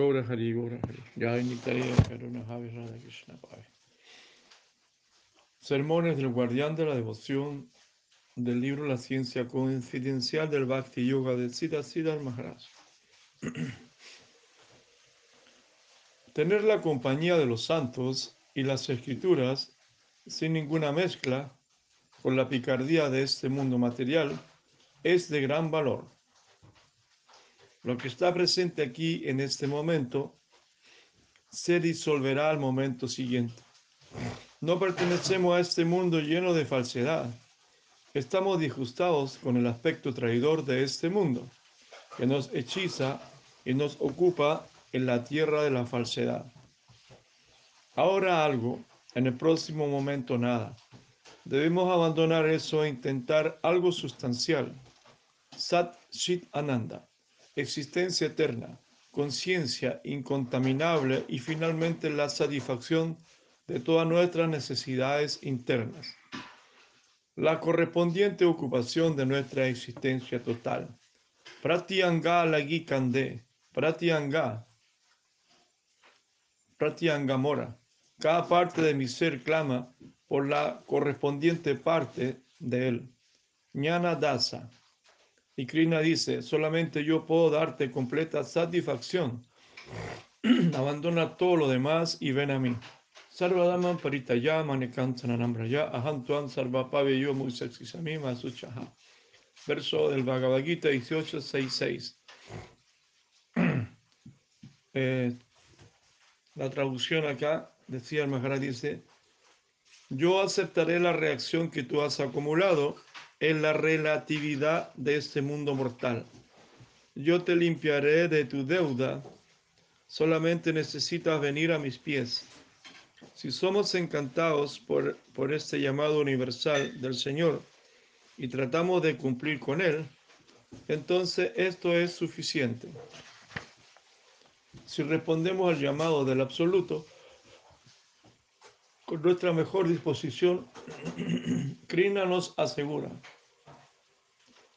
Gaura Hari, Gaura Hari. Jai Nitarya Karuna Javi Radha Krishna Pai. Sermones del Guardián de la Devoción del libro La Ciencia Confidencial del Bhakti Yoga de Siddha Siddhar Maharaj. Tener la compañía de los santos y las escrituras sin ninguna mezcla con la picardía de este mundo material es de gran valor. Lo que está presente aquí en este momento se disolverá al momento siguiente. No pertenecemos a este mundo lleno de falsedad. Estamos disgustados con el aspecto traidor de este mundo, que nos hechiza y nos ocupa en la tierra de la falsedad. Ahora algo, en el próximo momento nada. Debemos abandonar eso e intentar algo sustancial. Sat Chit Ananda existencia eterna, conciencia incontaminable y finalmente la satisfacción de todas nuestras necesidades internas. La correspondiente ocupación de nuestra existencia total. Pratyanga lagi kande, pratyanga, pratyanga mora. Cada parte de mi ser clama por la correspondiente parte de él. Jnana dasa, y Krishna dice, solamente yo puedo darte completa satisfacción. Abandona todo lo demás y ven a mí. Sarvadaman paritaya manekantananambraya ahantuan sarvapave yo muy masuchaha. Verso del Bhagavad Gita 18.6.6. Eh, la traducción acá, decía el Maharaj, dice, yo aceptaré la reacción que tú has acumulado en la relatividad de este mundo mortal. Yo te limpiaré de tu deuda, solamente necesitas venir a mis pies. Si somos encantados por, por este llamado universal del Señor y tratamos de cumplir con Él, entonces esto es suficiente. Si respondemos al llamado del absoluto, con nuestra mejor disposición, Krishna nos asegura,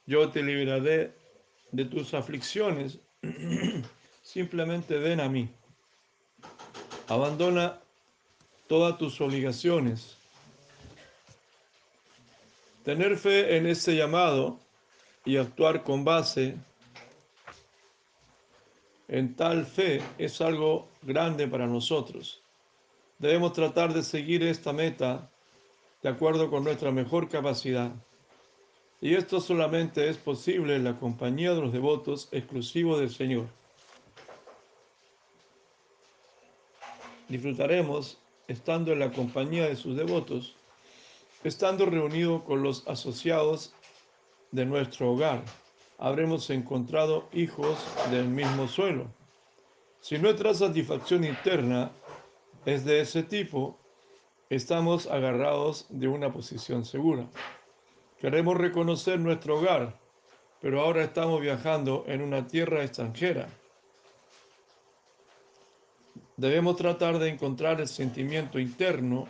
yo te libraré de tus aflicciones, simplemente ven a mí. Abandona todas tus obligaciones. Tener fe en este llamado y actuar con base en tal fe es algo grande para nosotros. Debemos tratar de seguir esta meta de acuerdo con nuestra mejor capacidad. Y esto solamente es posible en la compañía de los devotos exclusivos del Señor. Disfrutaremos estando en la compañía de sus devotos, estando reunidos con los asociados de nuestro hogar. Habremos encontrado hijos del mismo suelo. Si nuestra satisfacción interna es de ese tipo, estamos agarrados de una posición segura. Queremos reconocer nuestro hogar, pero ahora estamos viajando en una tierra extranjera. Debemos tratar de encontrar el sentimiento interno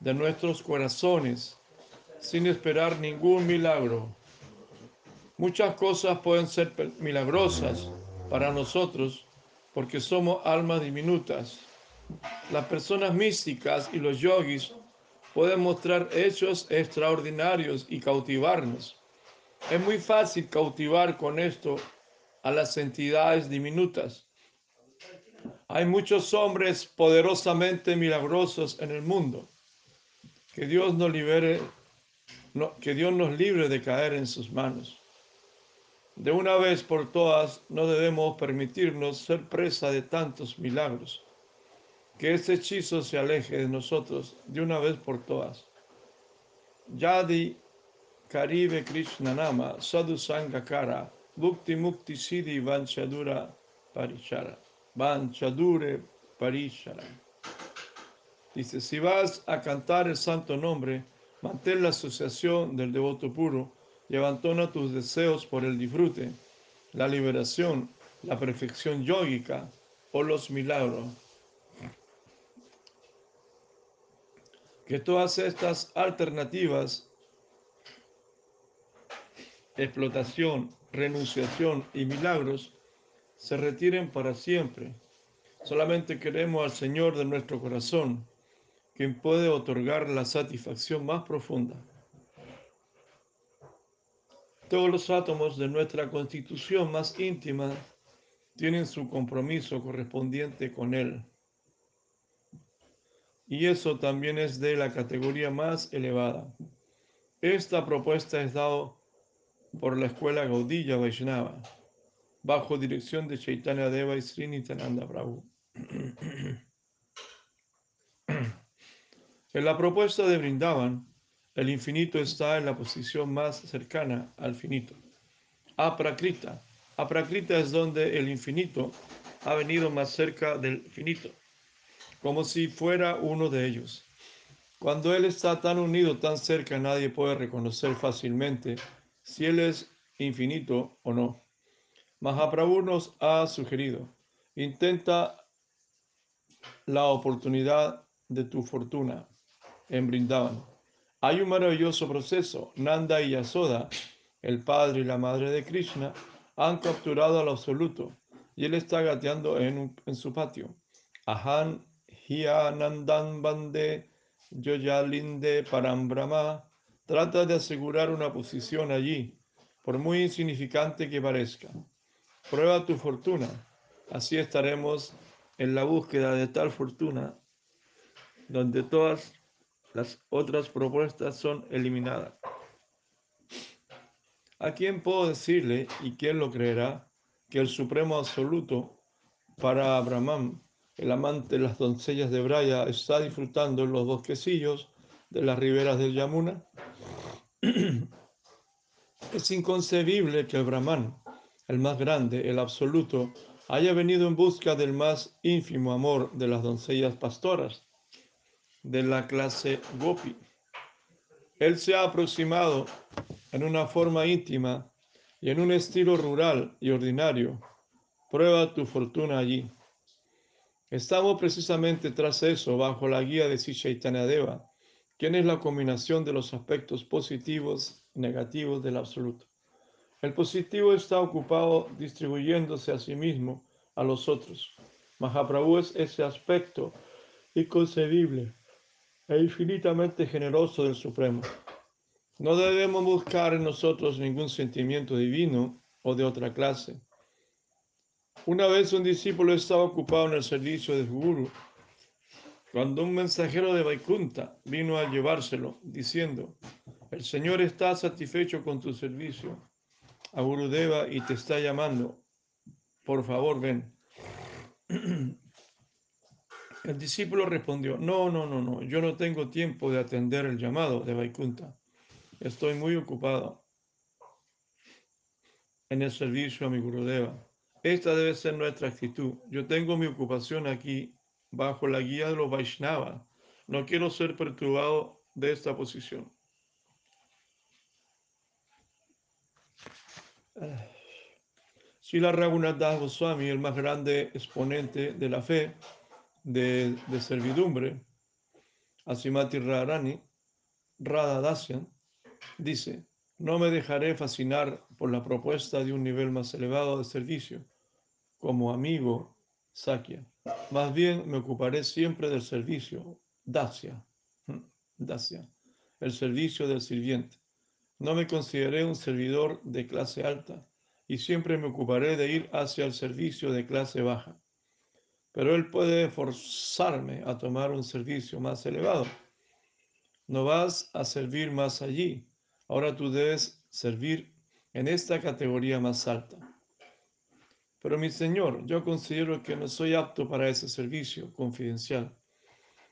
de nuestros corazones sin esperar ningún milagro. Muchas cosas pueden ser milagrosas para nosotros porque somos almas diminutas las personas místicas y los yogis pueden mostrar hechos extraordinarios y cautivarnos. Es muy fácil cautivar con esto a las entidades diminutas. Hay muchos hombres poderosamente milagrosos en el mundo. Que Dios nos libere, que Dios nos libre de caer en sus manos. De una vez por todas, no debemos permitirnos ser presa de tantos milagros que este hechizo se aleje de nosotros de una vez por todas. Yadi Karibe Krishna Nama Sadhu Sangakara Bhukti Mukti Siddhi Vanchadura Parishara Vanchadure Parishara Dice, si vas a cantar el santo nombre, mantén la asociación del devoto puro y abandona tus deseos por el disfrute, la liberación, la perfección yógica o los milagros. Que todas estas alternativas, explotación, renunciación y milagros, se retiren para siempre Solamente queremos al Señor de nuestro corazón, quien puede otorgar la satisfacción más profunda. Todos los átomos de nuestra constitución más íntima tienen su compromiso correspondiente con Él. Y eso también es de la categoría más elevada. Esta propuesta es dada por la escuela Gaudilla Vaishnava, bajo dirección de Chaitanya Deva y Srinitananda Prabhu. En la propuesta de Brindavan, el infinito está en la posición más cercana al finito. Aprakrita. Aprakrita es donde el infinito ha venido más cerca del finito, como si fuera uno de ellos. Cuando Él está tan unido, tan cerca, nadie puede reconocer fácilmente si Él es infinito o no. Mahaprabhu nos ha sugerido, intenta la oportunidad de tu fortuna en Brindavan. Hay un maravilloso proceso. Nanda y Yasoda, el padre y la madre de Krishna, han capturado al absoluto y él está gateando en, en su patio. Ahan Hiyanandan Bande Yoyalinde Parambrahma trata de asegurar una posición allí, por muy insignificante que parezca. Prueba tu fortuna, así estaremos en la búsqueda de tal fortuna donde todas las otras propuestas son eliminadas. ¿A quién puedo decirle y quién lo creerá que el Supremo Absoluto para Abraham, el amante de las doncellas de Braya, está disfrutando en los bosquecillos de las riberas del Yamuna? es inconcebible que el Brahman, el más grande, el absoluto, haya venido en busca del más ínfimo amor de las doncellas pastoras de la clase Gopi. Él se ha aproximado en una forma íntima y en un estilo rural y ordinario. Prueba tu fortuna allí. Estamos precisamente tras eso, bajo la guía de Deva, quien es la combinación de los aspectos positivos y negativos del absoluto. El positivo está ocupado distribuyéndose a sí mismo a los otros. Mahaprabhu es ese aspecto inconcebible e infinitamente generoso del Supremo. No debemos buscar en nosotros ningún sentimiento divino o de otra clase. Una vez un discípulo estaba ocupado en el servicio de Guru, cuando un mensajero de Vaikunta vino a llevárselo, diciendo, el Señor está satisfecho con tu servicio a Gurudeva y te está llamando, por favor ven. El discípulo respondió, no, no, no, no, yo no tengo tiempo de atender el llamado de Vaikunta. Estoy muy ocupado en el servicio a mi Gurudeva. Esta debe ser nuestra actitud. Yo tengo mi ocupación aquí bajo la guía de los Vaishnava. No quiero ser perturbado de esta posición. Si la Raghunath Goswami, el más grande exponente de la fe, de, servidumbre, Asimati Radha dice, no me dejaré fascinar por la propuesta de un nivel más elevado de servicio, como amigo Sakya. Más bien me ocuparé siempre del servicio, Dasya, Dasya, el servicio del sirviente. No me consideré un servidor de clase alta y siempre me ocuparé de ir hacia el servicio de clase baja pero Él puede forzarme a tomar un servicio más elevado. No vas a servir más allí, ahora tú debes servir en esta categoría más alta. Pero mi Señor, yo considero que no soy apto para ese servicio confidencial.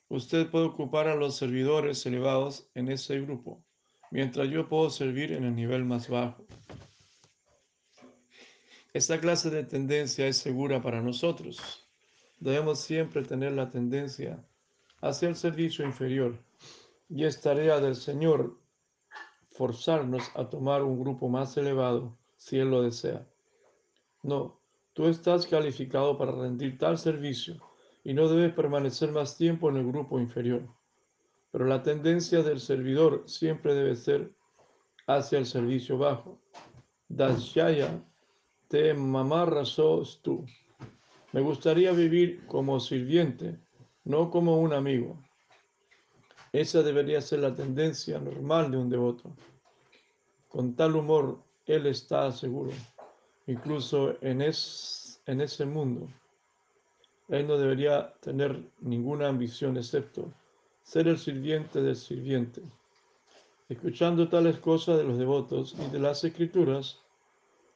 Usted puede ocupar a los servidores elevados en ese grupo, mientras yo puedo servir en el nivel más bajo. Esta clase de tendencia es segura para nosotros debemos siempre tener la tendencia hacia el servicio inferior y es tarea del Señor forzarnos a tomar un grupo más elevado si Él lo desea. No, tú estás calificado para rendir tal servicio y no debes permanecer más tiempo en el grupo inferior. Pero la tendencia del servidor siempre debe ser hacia el servicio bajo. Dashyaya te mamarrasos tú. Me gustaría vivir como sirviente, no como un amigo. Esa debería ser la tendencia normal de un devoto. Con tal humor, él está seguro, incluso en, en ese mundo. Él no debería tener ninguna ambición excepto ser el sirviente del sirviente. Escuchando tales cosas de los devotos y de las escrituras,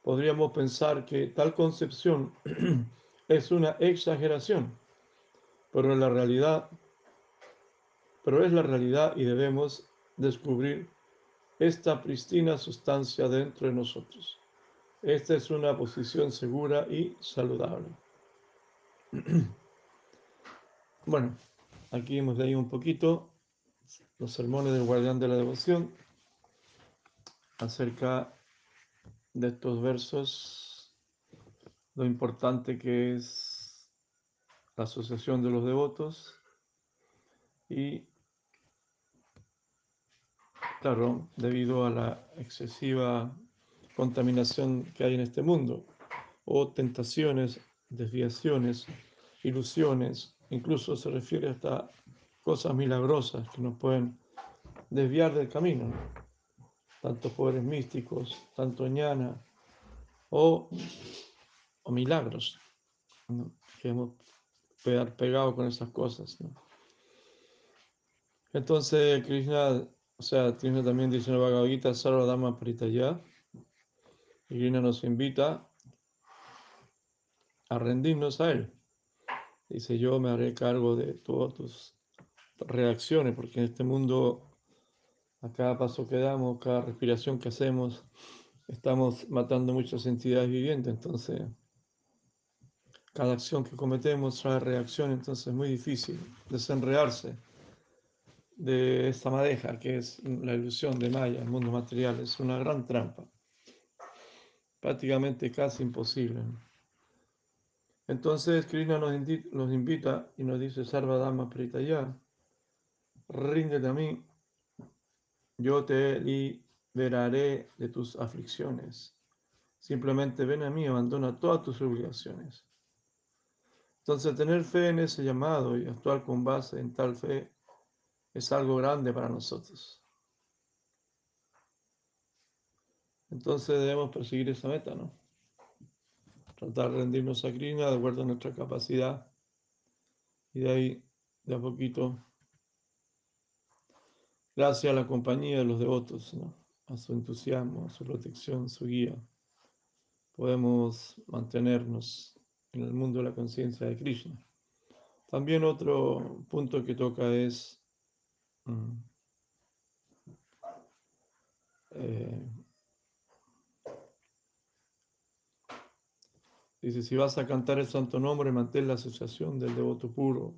podríamos pensar que tal concepción es una exageración, pero en la realidad, pero es la realidad y debemos descubrir esta pristina sustancia dentro de nosotros. Esta es una posición segura y saludable. Bueno, aquí hemos leído un poquito los sermones del guardián de la devoción acerca de estos versos, lo importante que es la asociación de los devotos y, claro, debido a la excesiva contaminación que hay en este mundo, o tentaciones, desviaciones, ilusiones, incluso se refiere hasta cosas milagrosas que nos pueden desviar del camino, tanto poderes místicos, tanto ñana o, o milagros que hemos pegado con esas cosas. Entonces, Krishna, o sea, Krishna también dice en el Bhagavad Gita, Sarva Dhamma Pritaya, y Krishna nos invita a rendirnos a Él. Dice, yo me haré cargo de todas tus reacciones, porque en este mundo, a cada paso que damos, cada respiración que hacemos, estamos matando muchas entidades vivientes, entonces cada acción que cometemos trae reacción, entonces es muy difícil desenredarse de esta madeja que es la ilusión de Maya, el mundo material, es una gran trampa, prácticamente casi imposible. Entonces Krishna nos, invita y nos dice, Sarva Dhamma Pritaya, ríndete a mí, yo te liberaré de tus aflicciones. Simplemente ven a mí, abandona todas tus obligaciones. Entonces, tener fe en ese llamado y actuar con base en tal fe es algo grande para nosotros. Entonces debemos perseguir esa meta, ¿no? Tratar de rendirnos a Krishna de acuerdo a nuestra capacidad y de ahí, de a poquito, gracias a la compañía de los devotos, a su entusiasmo, a su protección, su guía, podemos mantenernos en el mundo de la conciencia de Krishna. También otro punto que toca es mm, eh, dice, si vas a cantar el santo nombre, mantén la asociación del devoto puro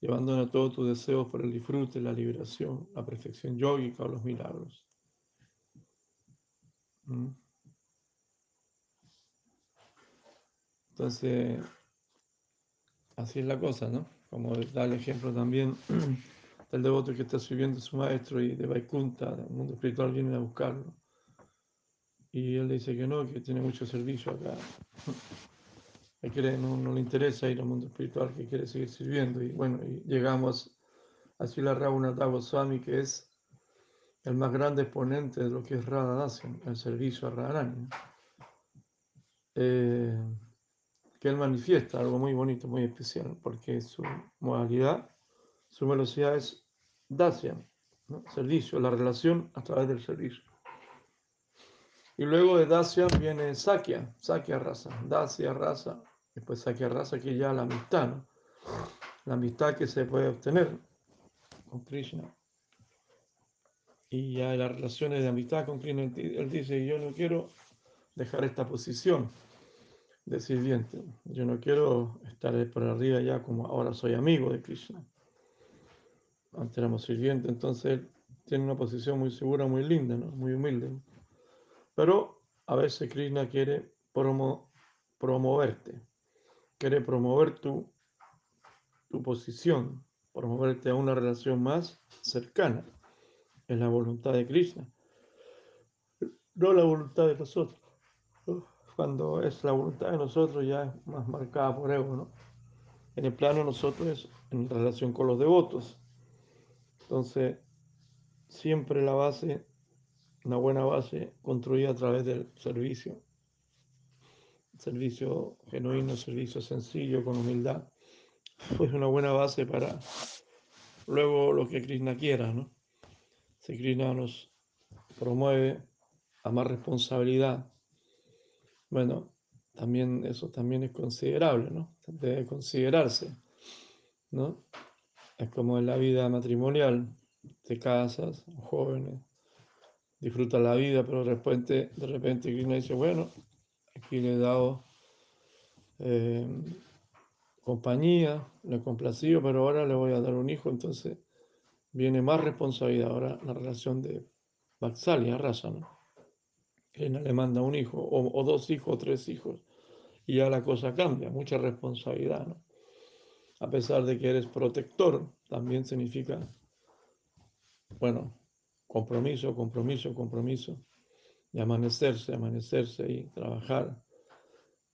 y abandona todos tus deseos por el disfrute, la liberación, la perfección yógica o los milagros. ¿Mm? Entonces, así es la cosa, ¿no? Como da el ejemplo también del devoto que está sirviendo a su maestro y de Vaikunta, del mundo espiritual, viene a buscarlo. Y él dice que no, que tiene mucho servicio acá quiere, no, no, le interesa ir al mundo espiritual, que quiere seguir sirviendo. Y bueno, y llegamos a Sila Raghunath Goswami, que es el más grande exponente de lo que es Radha Dasyam, el servicio a Radharani. Eh, que él manifiesta algo muy bonito, muy especial, porque su modalidad, su velocidad es Dasyam, servicio, la relación a través del servicio. Y luego de Dacia viene Sakya, Sakya raza, Dacia raza, después Sakya raza que ya la amistad, la amistad que se puede obtener con Krishna. Y ya las relaciones de amistad con Krishna, él dice, yo no quiero dejar esta posición de sirviente, yo no quiero estar por arriba ya como ahora soy amigo de Krishna. Antes éramos sirvientes, entonces él tiene una posición muy segura, muy linda, muy humilde. Pero a veces Krishna quiere promoverte, quiere promover tu, posición, promoverte a una relación más cercana. Es la voluntad de Krishna, no la voluntad de nosotros. Cuando es la voluntad de nosotros ya es más marcada por ego, ¿no? en el plano nosotros en relación con los devotos. Entonces, siempre la base, una buena base construida a través del servicio. Servicio genuino, servicio sencillo, con humildad. Pues una buena base para luego lo que Krishna quiera, ¿no? Si Krishna nos promueve a más responsabilidad, bueno, también eso también es considerable, ¿no? Debe considerarse, ¿no? Es como en la vida matrimonial, te casas, jóvenes, disfrutas la vida, pero de repente, de repente Krishna dice, bueno, aquí le he dado eh, compañía, le he complacido, pero ahora le voy a dar un hijo, entonces viene más responsabilidad ahora la relación de Vatsalya, raza, ¿no? Krishna le manda un hijo, o, o dos hijos, o tres hijos y ya la cosa cambia, mucha responsabilidad, ¿no? A pesar de que eres protector, también significa, bueno, compromiso, compromiso, compromiso, y amanecerse, amanecerse y trabajar,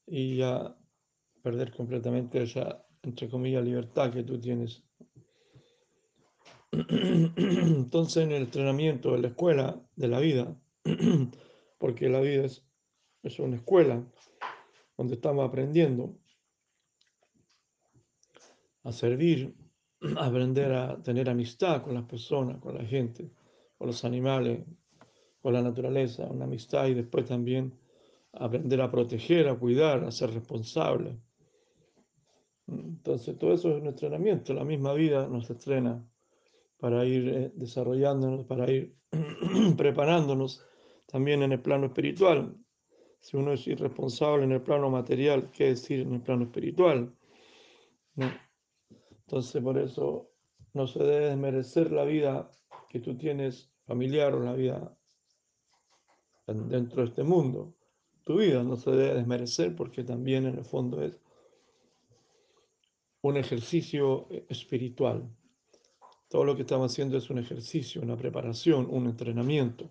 y ya perder completamente esa, entre comillas, libertad que tú tienes. Entonces, en el entrenamiento, en la escuela de la vida, porque la vida es, es una escuela, donde estamos aprendiendo a servir, a aprender a tener amistad con las personas, con la gente, con los animales, con la naturaleza, una amistad y después también aprender a proteger, a cuidar, a ser responsable. Entonces, todo eso es un entrenamiento. La misma vida nos estrena para ir eh, desarrollándonos, para ir preparándonos también en el plano espiritual. Si uno es irresponsable en el plano material, ¿qué decir en el plano espiritual? Entonces, por eso no se debe desmerecer la vida que tú tienes familiar o la vida dentro de este mundo. Tu vida no se debe desmerecer porque también en el fondo es un ejercicio espiritual. Todo lo que estamos haciendo es un ejercicio, una preparación, un entrenamiento.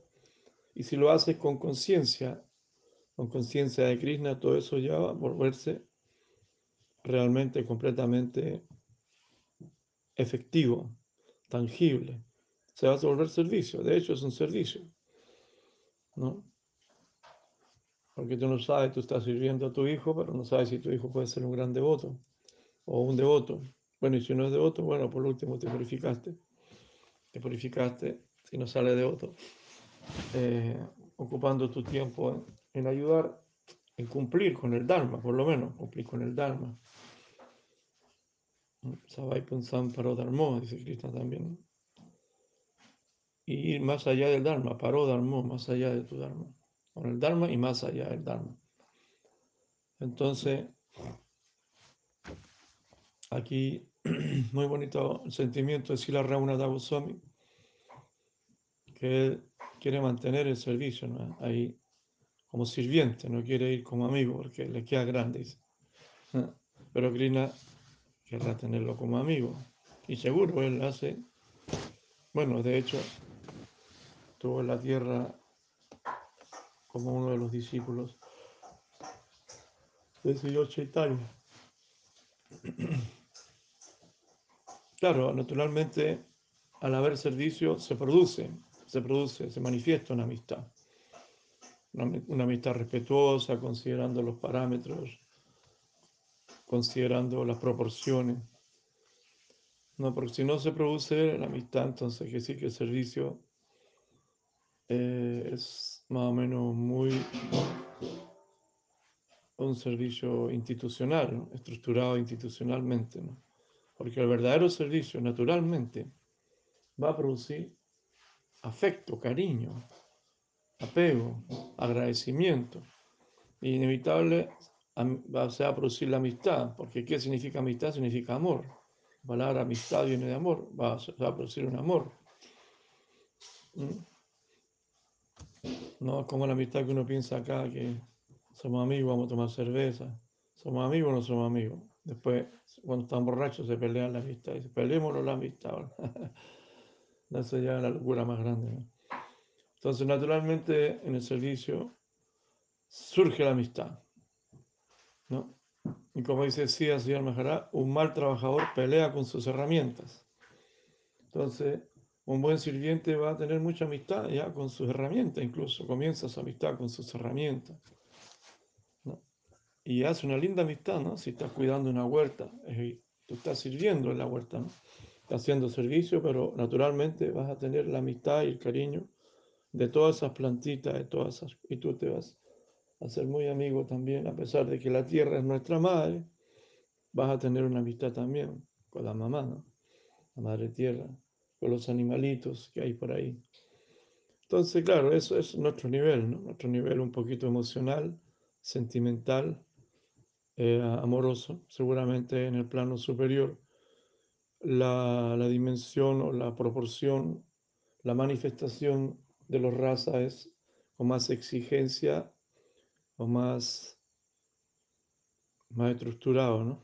Y si lo haces con conciencia, con conciencia de Krishna, todo eso ya va a volverse realmente completamente efectivo, tangible. Se va a volver servicio. De hecho, es un servicio. ¿No? Porque tú no sabes, tú estás sirviendo a tu hijo, pero no sabes si tu hijo puede ser un gran devoto o un devoto. Bueno, y si no es devoto, bueno, por último te purificaste. Te purificaste si no sale devoto. Eh, ocupando tu tiempo en ayudar, en cumplir con el Dharma, por lo menos, cumplir con el Dharma. Sabai Punsam Paro Dharma, dice Krishna también. Y ir más allá del Dharma, Paro Dharma, más allá de tu Dharma. Con el Dharma y más allá del Dharma. Entonces, aquí, muy bonito el sentimiento de Sila Rauna Goswami, que él quiere mantener el servicio, ¿no? Ahí como sirviente, no quiere ir como amigo porque le queda grande. Pero Krishna querrá tenerlo como amigo. Y seguro él hace, bueno, de hecho, estuvo en la tierra como uno de los discípulos de señor Chaitanya. Claro, naturalmente, al haber servicio se produce, se produce, se manifiesta una amistad una, amistad respetuosa, considerando los parámetros, considerando las proporciones. No, porque si no se produce la amistad, entonces que sí que el servicio eh, es más o menos muy un servicio institucional, estructurado institucionalmente, ¿no? porque el verdadero servicio naturalmente va a producir afecto, cariño, apego, agradecimiento. Inevitable va a producir la amistad, porque ¿qué significa amistad? Significa amor. La palabra amistad viene de amor, va a, producir un amor. ¿Mm? No es como la amistad que uno piensa acá, que somos amigos, vamos a tomar cerveza. ¿Somos amigos o no somos amigos? Después, cuando están borrachos, se pelean la amistad. Dice, peleémonos la amistad. Eso ya es la locura más grande. ¿no? Entonces, naturalmente, en el servicio surge la amistad. ¿No? Y como dice Sia señor Maharaj, un mal trabajador pelea con sus herramientas. Entonces, un buen sirviente va a tener mucha amistad ya con sus herramientas, incluso comienza su amistad con sus herramientas. Y hace una linda amistad, ¿no? Si estás cuidando una huerta, tú estás sirviendo en la huerta, ¿no? Estás haciendo servicio, pero naturalmente vas a tener la amistad y el cariño de todas esas plantitas, de todas esas, y tú te vas a ser muy amigo también, a pesar de que la tierra es nuestra madre, vas a tener una amistad también con la mamá. La madre tierra, con los animalitos que hay por ahí. Entonces, claro, eso es nuestro nivel. Nuestro nivel un poquito emocional, sentimental, eh, amoroso, seguramente en el plano superior. La, la dimensión o la proporción, la manifestación de los razas es con más exigencia o más, más estructurado, ¿no?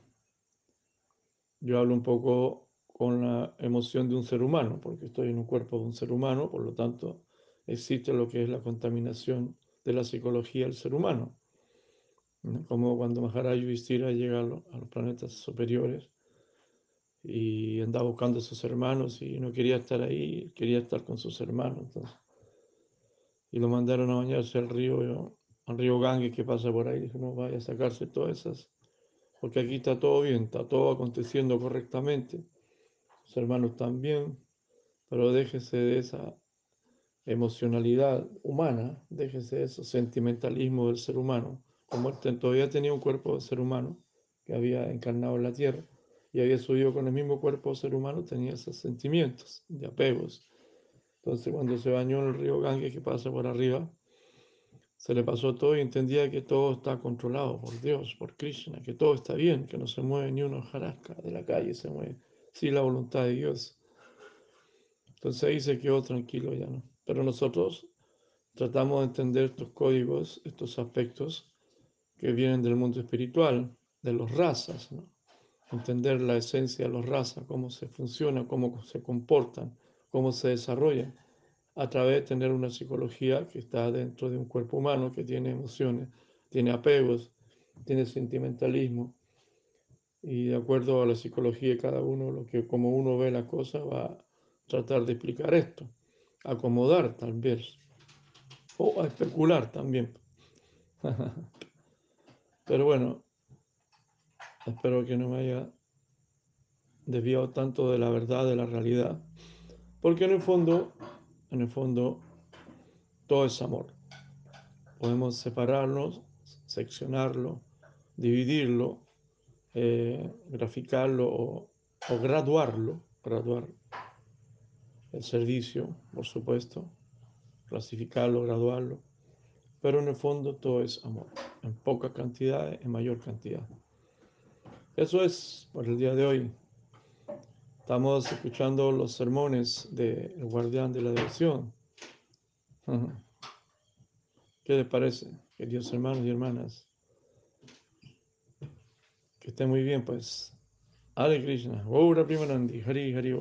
Yo hablo un poco con la emoción de un ser humano, porque estoy en un cuerpo de un ser humano, por lo tanto existe lo que es la contaminación de la psicología del ser humano. Como cuando Maharaj Yudhishthira llega a los, planetas superiores y andaba buscando a sus hermanos y no quería estar ahí, quería estar con sus hermanos. Entonces, y lo mandaron a bañarse al río, al río Ganges que pasa por ahí. Dijo, no, vaya a sacarse todas esas, porque aquí está todo bien, está todo aconteciendo correctamente. Sus hermanos también, pero déjese de esa emocionalidad humana, déjese de ese sentimentalismo del ser humano. Como él todavía tenía un cuerpo de ser humano que había encarnado en la tierra y había subido con el mismo cuerpo de ser humano, tenía esos sentimientos de apegos entonces cuando se bañó en el río Ganges que pasa por arriba, se le pasó todo y entendía que todo está controlado por Dios, por Krishna, que todo está bien, que no se mueve ni uno jarasca de la calle, se mueve sin la voluntad de Dios. Entonces ahí se quedó tranquilo ya, ¿no? Pero nosotros tratamos de entender estos códigos, estos aspectos que vienen del mundo espiritual, de los razas. Entender la esencia de los razas, cómo se funciona, cómo se comportan cómo se desarrolla a través de tener una psicología que está dentro de un cuerpo humano, que tiene emociones, tiene apegos, tiene sentimentalismo. Y de acuerdo a la psicología de cada uno, lo que como uno ve la cosa, va a tratar de explicar esto, acomodar tal vez, o a especular también. Pero bueno, espero que no me haya desviado tanto de la verdad, de la realidad. Porque en el fondo, en el fondo, todo es amor. Podemos separarlo, seccionarlo, dividirlo, eh, graficarlo o, o, graduarlo, graduar el servicio, por supuesto, clasificarlo, graduarlo. Pero en el fondo todo es amor, en poca cantidad, en mayor cantidad. Eso es por el día de hoy. Estamos escuchando los sermones del guardián de la devoción. ¿Qué les parece, queridos hermanos y hermanas? Que estén muy bien, pues. Hare Krishna. Gaura Primanandi. Hari Hari